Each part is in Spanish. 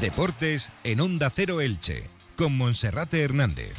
Deportes en Onda Cero Elche, con Monserrate Hernández.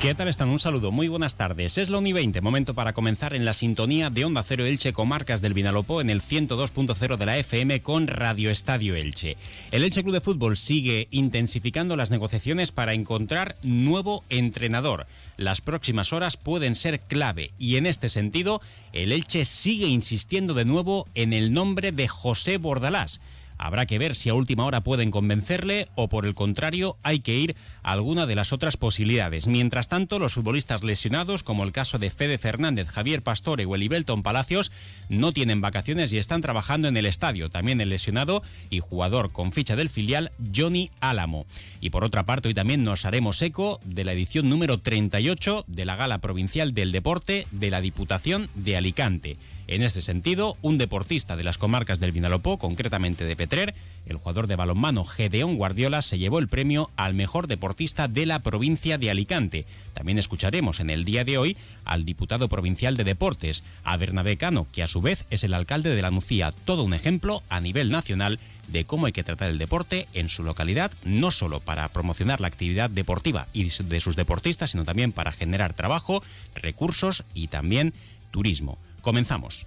¿Qué tal están? Un saludo, muy buenas tardes. Es la UNI 20, momento para comenzar en la sintonía de Onda Cero Elche Comarcas del Vinalopó en el 102.0 de la FM con Radio Estadio Elche. El Elche Club de Fútbol sigue intensificando las negociaciones para encontrar nuevo entrenador. Las próximas horas pueden ser clave y en este sentido el Elche sigue insistiendo de nuevo en el nombre de José Bordalás. Habrá que ver si a última hora pueden convencerle o por el contrario hay que ir a alguna de las otras posibilidades. Mientras tanto, los futbolistas lesionados, como el caso de Fede Fernández, Javier Pastore o Elibelton Palacios, no tienen vacaciones y están trabajando en el estadio. También el lesionado y jugador con ficha del filial, Johnny Álamo. Y por otra parte, hoy también nos haremos eco de la edición número 38 de la Gala Provincial del Deporte de la Diputación de Alicante. En ese sentido, un deportista de las comarcas del Vinalopó, concretamente de El jugador de balonmano Gedeón Guardiola, se llevó el premio al mejor deportista de la provincia de Alicante. También escucharemos en el día de hoy al diputado provincial de Deportes, a Bernabé Cano, que a su vez es el alcalde de la Nucía, todo un ejemplo a nivel nacional de cómo hay que tratar el deporte en su localidad, no solo para promocionar la actividad deportiva y de sus deportistas, sino también para generar trabajo, recursos y también turismo. Comenzamos.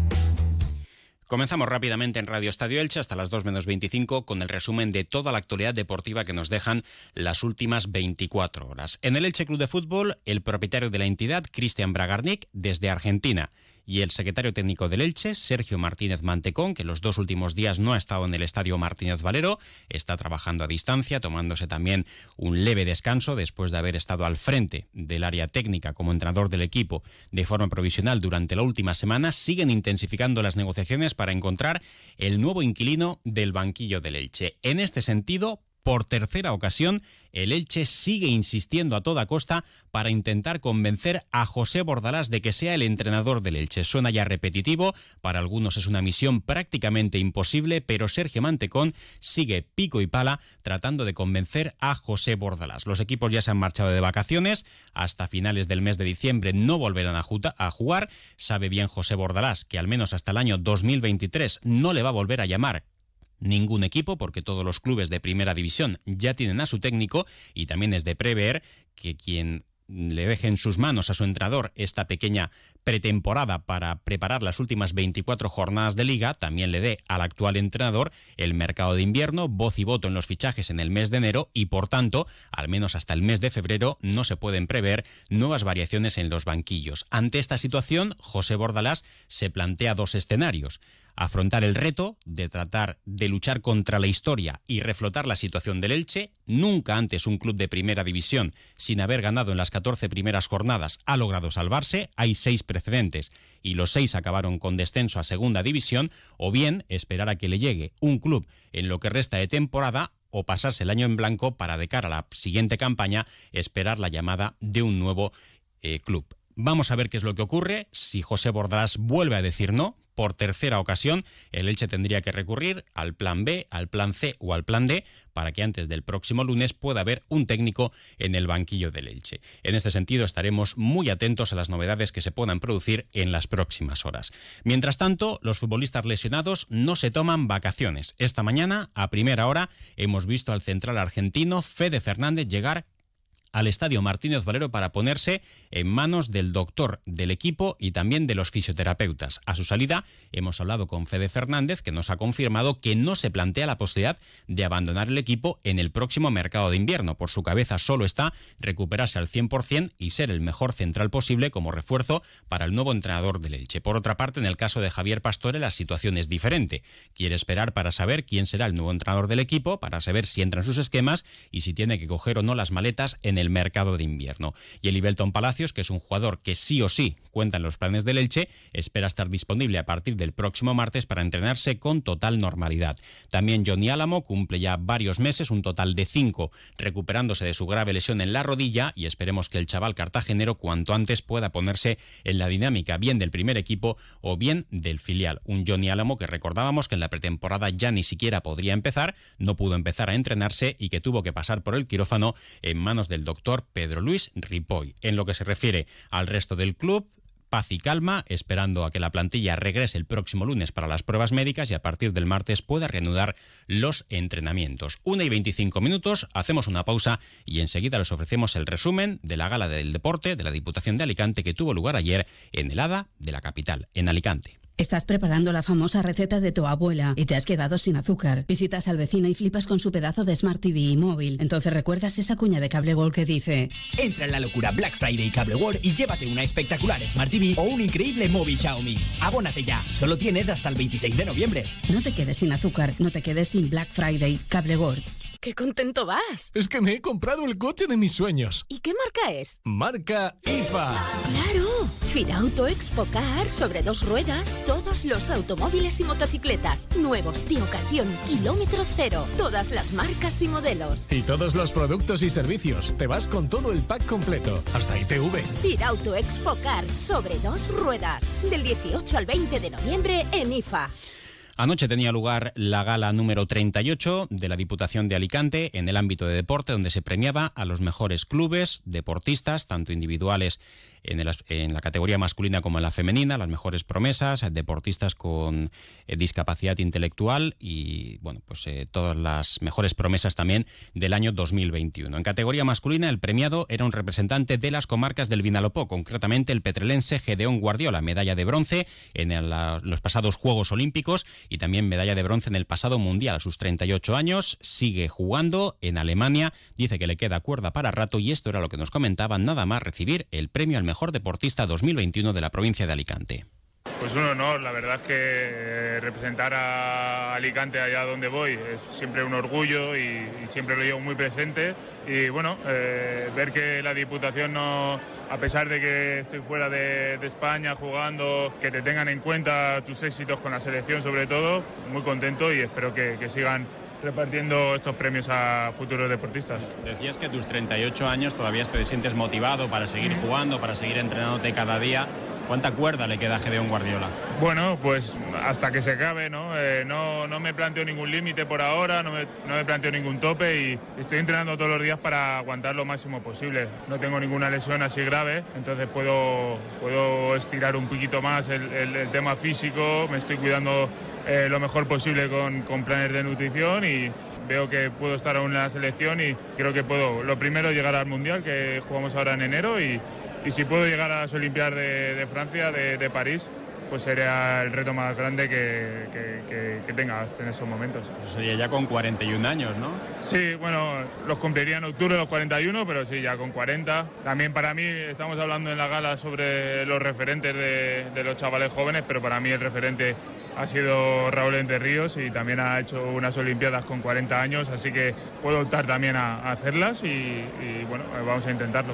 Comenzamos rápidamente en Radio Estadio Elche hasta las 2 menos 25 con el resumen de toda la actualidad deportiva que nos dejan las últimas 24 horas. En el Elche Club de Fútbol, el propietario de la entidad, Cristian Bragarnik, desde Argentina y el secretario técnico del Elche, Sergio Martínez Mantecón, que los dos últimos días no ha estado en el estadio Martínez Valero, está trabajando a distancia, tomándose también un leve descanso después de haber estado al frente del área técnica como entrenador del equipo de forma provisional durante la última semana, siguen intensificando las negociaciones para encontrar el nuevo inquilino del banquillo del Elche. En este sentido, por tercera ocasión, el Elche sigue insistiendo a toda costa para intentar convencer a José Bordalás de que sea el entrenador del Elche. Suena ya repetitivo, para algunos es una misión prácticamente imposible, pero Sergio Mantecón sigue pico y pala tratando de convencer a José Bordalás. Los equipos ya se han marchado de vacaciones, hasta finales del mes de diciembre no volverán a jugar. Sabe bien José Bordalás que al menos hasta el año 2023 no le va a volver a llamar ningún equipo, porque todos los clubes de primera división ya tienen a su técnico y también es de prever que quien le deje en sus manos a su entrenador esta pequeña pretemporada para preparar las últimas 24 jornadas de liga, también le dé al actual entrenador el mercado de invierno, voz y voto en los fichajes en el mes de enero y por tanto, al menos hasta el mes de febrero, no se pueden prever nuevas variaciones en los banquillos. Ante esta situación, José Bordalás se plantea dos escenarios afrontar el reto de tratar de luchar contra la historia y reflotar la situación del Elche. Nunca antes un club de primera división, sin haber ganado en las 14 primeras jornadas, ha logrado salvarse. Hay seis precedentes y los seis acabaron con descenso a segunda división, o bien esperar a que le llegue un club en lo que resta de temporada o pasarse el año en blanco para de cara a la siguiente campaña esperar la llamada de un nuevo eh, club. Vamos a ver qué es lo que ocurre. Si José Bordalás vuelve a decir no, por tercera ocasión, el Elche tendría que recurrir al plan B, al plan C o al plan D para que antes del próximo lunes pueda haber un técnico en el banquillo del Elche. En este sentido, estaremos muy atentos a las novedades que se puedan producir en las próximas horas. Mientras tanto, los futbolistas lesionados no se toman vacaciones. Esta mañana, a primera hora, hemos visto al central argentino Fede Fernández llegar al Estadio Martínez Valero para ponerse en manos del doctor del equipo y también de los fisioterapeutas. A su salida hemos hablado con Fede Fernández que nos ha confirmado que no se plantea la posibilidad de abandonar el equipo en el próximo mercado de invierno. Por su cabeza solo está recuperarse al 100% y ser el mejor central posible como refuerzo para el nuevo entrenador del Elche. Por otra parte, en el caso de Javier Pastore la situación es diferente. Quiere esperar para saber quién será el nuevo entrenador del equipo, para saber si entra en sus esquemas y si tiene que coger o no las maletas en el mercado de invierno. Y el Ibelton Palacios, que es un jugador que sí o sí cuenta en los planes del Elche, espera estar disponible a partir del próximo martes para entrenarse con total normalidad. También Johnny Álamo cumple ya varios meses, un total de cinco, recuperándose de su grave lesión en la rodilla y esperemos que el chaval cartagenero cuanto antes pueda ponerse en la dinámica bien del primer equipo o bien del filial. Un Johnny Álamo que recordábamos que en la pretemporada ya ni siquiera podría empezar, no pudo empezar a entrenarse y que tuvo que pasar por el quirófano en manos del doctor Pedro Luis Ripoll. En lo que se refiere al resto del club, paz y calma, esperando a que la plantilla regrese el próximo lunes para las pruebas médicas y a partir del martes pueda reanudar los entrenamientos. Una y 25 minutos, hacemos una pausa y enseguida les ofrecemos el resumen de la gala del deporte de la Diputación de Alicante que tuvo lugar ayer en el ADA de la capital, en Alicante. Estás preparando la famosa receta de tu abuela y te has quedado sin azúcar. Visitas al vecino y flipas con su pedazo de Smart TV y móvil. Entonces recuerdas esa cuña de Cable World que dice: Entra en la locura Black Friday Cable World y llévate una espectacular Smart TV o un increíble móvil Xiaomi. Abónate ya, solo tienes hasta el 26 de noviembre. No te quedes sin azúcar, no te quedes sin Black Friday Cable World. ¡Qué contento vas! Es que me he comprado el coche de mis sueños. ¿Y qué marca es? Marca IFA. ¡Claro! Firauto Expocar sobre dos ruedas, todos los automóviles y motocicletas, nuevos de ocasión, kilómetro cero, todas las marcas y modelos. Y todos los productos y servicios. Te vas con todo el pack completo, hasta ITV. Firauto Expocar sobre dos ruedas, del 18 al 20 de noviembre en IFA. Anoche tenía lugar la gala número 38 de la Diputación de Alicante en el ámbito de deporte, donde se premiaba a los mejores clubes, deportistas, tanto individuales en, la categoría masculina como en la femenina, las mejores promesas, deportistas con eh, discapacidad intelectual y bueno, pues eh, todas las mejores promesas también del año 2021. En categoría masculina, el premiado era un representante de las comarcas del Vinalopó, concretamente el petrelense Gedeón Guardiola, medalla de bronce en los pasados Juegos Olímpicos y también medalla de bronce en el pasado Mundial. A sus 38 años sigue jugando en Alemania, dice que le queda cuerda para rato y esto era lo que nos comentaban, nada más recibir el premio al mejor deportista 2021 de la provincia de Alicante. Pues un honor, la verdad es que eh, representar a Alicante allá donde voy es siempre un orgullo y, siempre lo llevo muy presente. Y bueno, eh, ver que la Diputación no, a pesar de que estoy fuera de, España jugando, que te tengan en cuenta tus éxitos con la selección sobre todo, muy contento y espero que, que sigan repartiendo estos premios a futuros deportistas. Decías que a tus 38 años todavía te sientes motivado para seguir jugando, para seguir entrenándote cada día. ¿Cuánta cuerda le queda a Gedeón Guardiola? Bueno, pues hasta que se acabe, ¿no? Eh, no, no, me planteo ningún límite por ahora, no me, no me, planteo ningún tope y estoy entrenando todos los días para aguantar lo máximo posible. No tengo ninguna lesión así grave, entonces puedo, puedo estirar un poquito más el, el tema físico, me estoy cuidando eh, lo mejor posible con, con, planes de nutrición y veo que puedo estar aún en la selección y creo que puedo, lo primero, llegar al Mundial, que jugamos ahora en enero, y, y si puedo llegar a las Olimpiadas de, de Francia, de, de, París, pues sería el reto más grande que, que, que, tengas en esos momentos. Eso sería ya con 41 años, ¿no? Sí, bueno, los cumpliría en octubre los 41, pero sí, ya con 40. También para mí, estamos hablando en la gala sobre los referentes de, de los chavales jóvenes, pero para mí el referente ha sido Raúl Entre Ríos y también ha hecho unas Olimpiadas con 40 años, así que puedo optar también a, hacerlas y, bueno, vamos a intentarlo.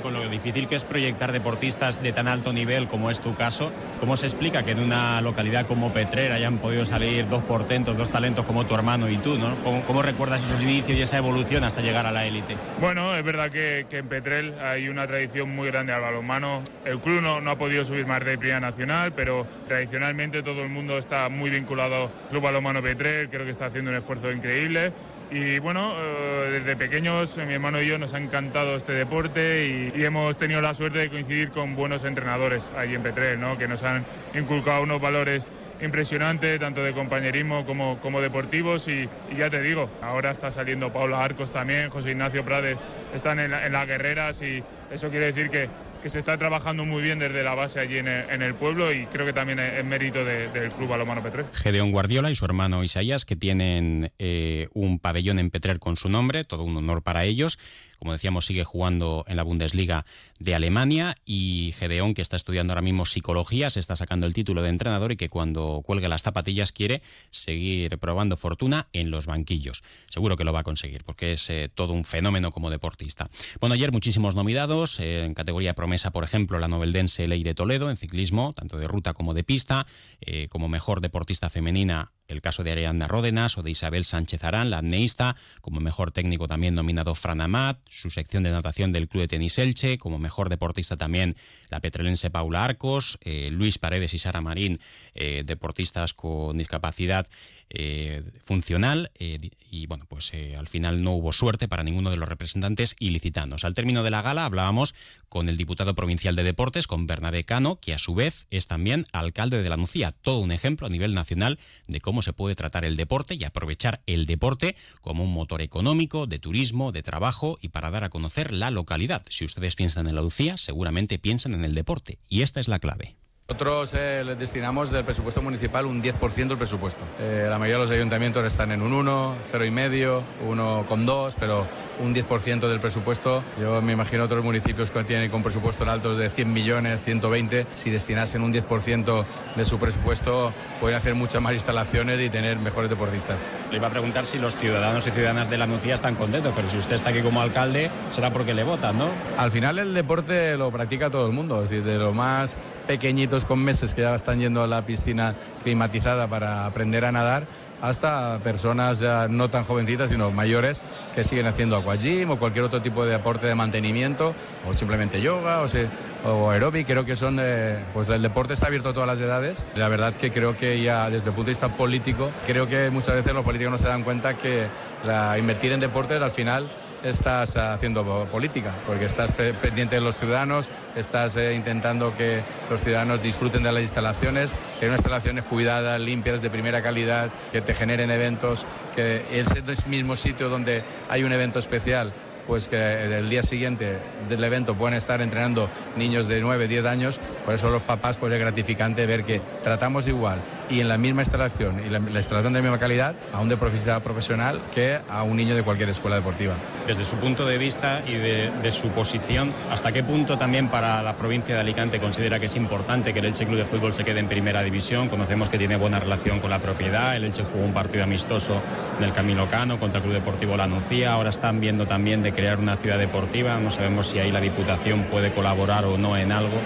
Con lo difícil que es proyectar deportistas de tan alto nivel como es tu caso, ¿cómo se explica que en una localidad como Petrer hayan podido salir dos portentos, dos talentos como tu hermano y tú? ¿no? ¿Cómo, recuerdas esos inicios y esa evolución hasta llegar a la élite? Bueno, es verdad que, en Petrel hay una tradición muy grande al balonmano. El club no, no ha podido subir más de primera nacional, pero tradicionalmente todo el mundo está muy vinculado al Club Balonmano Petrel, creo que está haciendo un esfuerzo increíble. Y bueno, eh, desde pequeños mi hermano y yo nos ha encantado este deporte y, hemos tenido la suerte de coincidir con buenos entrenadores allí en Petrel, ¿no? que nos han inculcado unos valores impresionantes, tanto de compañerismo como, como deportivos. Y, ya te digo, ahora está saliendo Paula Arcos también, José Ignacio Prades están en, en las guerreras y eso quiere decir que que se está trabajando muy bien desde la base allí en el, pueblo y creo que también es, mérito del Club Balomano Petrer. Gedeón Guardiola y su hermano Isaías, que tienen eh, un pabellón en Petrer con su nombre, todo un honor para ellos como decíamos, sigue jugando en la Bundesliga de Alemania y Gedeón, que está estudiando ahora mismo psicología, se está sacando el título de entrenador y que cuando cuelgue las zapatillas quiere seguir probando fortuna en los banquillos. Seguro que lo va a conseguir porque es eh, todo un fenómeno como deportista. Bueno, ayer muchísimos nominados, eh, en categoría promesa, por ejemplo, la noveldense Ley de Toledo en ciclismo, tanto de ruta como de pista, eh, como mejor deportista femenina el caso de Ariadna Ródenas o de Isabel Sánchez Arán, la apneísta, como mejor técnico también nominado Fran Amat, su sección de natación del Club de Tenis Elche, como mejor deportista también la petrelense Paula Arcos, eh, Luis Paredes y Sara Marín, eh, deportistas con discapacidad eh, funcional y bueno, pues al final no hubo suerte para ninguno de los representantes ilicitanos. Al término de la gala hablábamos con el diputado provincial de deportes, con Bernabé Cano, que a su vez es también alcalde de la Nucía, todo un ejemplo a nivel nacional de cómo se puede tratar el deporte y aprovechar el deporte como un motor económico, de turismo, de trabajo y para dar a conocer la localidad. Si ustedes piensan en la Lucía, seguramente piensan en el deporte y esta es la clave. Nosotros eh, les destinamos del presupuesto municipal un 10% del presupuesto. Eh, la mayoría de los ayuntamientos están en un 1, 0,5, 1,2, pero un 10% del presupuesto. Yo me imagino otros municipios que tienen con presupuestos altos de 100 millones, 120, si destinasen un 10% de su presupuesto, pueden hacer muchas más instalaciones y tener mejores deportistas. Le iba a preguntar si los ciudadanos y ciudadanas de la Nucía están contentos, pero si usted está aquí como alcalde, será porque le votan, ¿no? Al final el deporte lo practica todo el mundo, es decir, de lo más pequeñitos con meses que ya están yendo a la piscina climatizada para aprender a nadar, hasta personas ya no tan jovencitas, sino mayores, que siguen haciendo aquagym o cualquier otro tipo de deporte de mantenimiento, o simplemente yoga o, se, aeróbic. Creo que son, eh, pues el deporte está abierto a todas las edades. La verdad que creo que ya desde el punto de vista político, creo que muchas veces los políticos no se dan cuenta que la, invertir en deportes al final estás haciendo política, porque estás pendiente de los ciudadanos, estás eh, intentando que los ciudadanos disfruten de las instalaciones, que unas instalaciones cuidadas, limpias, de primera calidad, que te generen eventos, que el mismo sitio donde hay un evento especial pues que el día siguiente del evento puedan estar entrenando niños de 9, 10 años, por eso los papás pues es gratificante ver que tratamos igual y en la misma instalación y la, instalación de la misma calidad a un deportista profesional que a un niño de cualquier escuela deportiva. Desde su punto de vista y de, su posición, ¿hasta qué punto también para la provincia de Alicante considera que es importante que el Elche Club de Fútbol se quede en primera división? Conocemos que tiene buena relación con la propiedad, el Elche jugó un partido amistoso en el Camino Cano contra el Club Deportivo La Nucía, ahora están viendo también de crear una ciudad deportiva, no sabemos si ahí la Diputación puede colaborar o no en algo.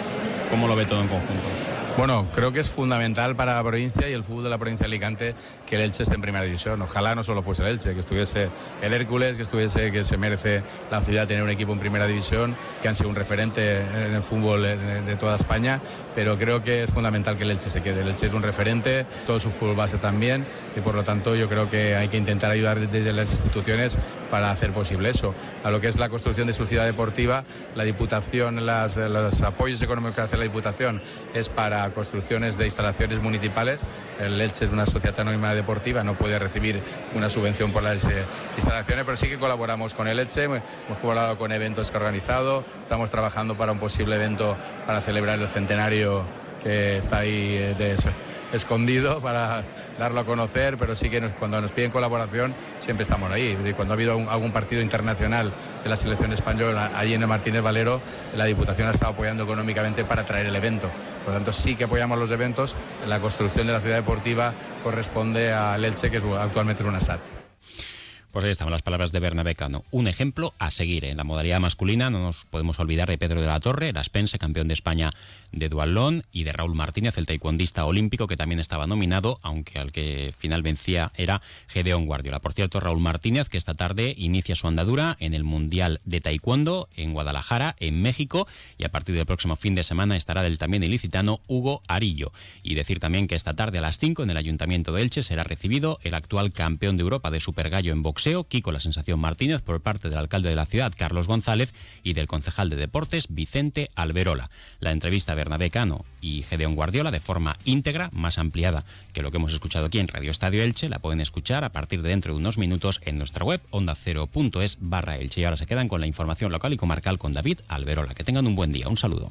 ¿Cómo lo ve todo en conjunto? Bueno, creo que es fundamental para la provincia y el fútbol de la provincia de Alicante que el Elche esté en primera división. Ojalá no solo fuese el Elche, que estuviese el Hércules, que estuviese que se merece la ciudad tener un equipo en primera división, que han sido un referente en el fútbol de, toda España, pero creo que es fundamental que el Elche se quede. El Elche es un referente, todo su fútbol base también y por lo tanto yo creo que hay que intentar ayudar desde las instituciones para hacer posible eso. A lo que es la construcción de su ciudad deportiva, la Diputación, los apoyos económicos que hace la Diputación es para construcciones de instalaciones municipales. El Elche es una sociedad anónima deportiva, no puede recibir una subvención por las eh, instalaciones, pero sí que colaboramos con el Elche, hemos colaborado con eventos que ha organizado, estamos trabajando para un posible evento para celebrar el centenario que está ahí eh, escondido para darlo a conocer, pero sí que cuando nos piden colaboración siempre estamos ahí. Cuando ha habido algún partido internacional de la selección española, allí en el Martínez Valero, la Diputación ha estado apoyando económicamente para traer el evento. Por lo tanto, sí que apoyamos los eventos. La construcción de la ciudad deportiva corresponde al Elche, que actualmente es una SAT. Pues ahí están las palabras de Bernabé Cano. Un ejemplo a seguir. En la modalidad masculina no nos podemos olvidar de Pedro de la Torre, el aspense, campeón de España de dualón, y de Raúl Martínez, el taekwondista olímpico, que también estaba nominado, aunque al que final vencía era Gedeón Guardiola. Por cierto, Raúl Martínez, que esta tarde inicia su andadura en el Mundial de Taekwondo en Guadalajara, en México, y a partir del próximo fin de semana estará del también ilicitano Hugo Arillo. Y decir también que esta tarde a las 5 en el Ayuntamiento de Elche será recibido el actual campeón de Europa de Supergallo en boxeo Kiko La Sensación Martínez, por parte del alcalde de la ciudad, Carlos González, y del concejal de deportes, Vicente Alberola. La entrevista a Bernabé Cano y Gedeón Guardiola de forma íntegra, más ampliada que lo que hemos escuchado aquí en Radio Estadio Elche, la pueden escuchar a partir de dentro de unos minutos en nuestra web ondacero.es barra Elche. Y ahora se quedan con la información local y comarcal con David Alberola. Que tengan un buen día. Un saludo.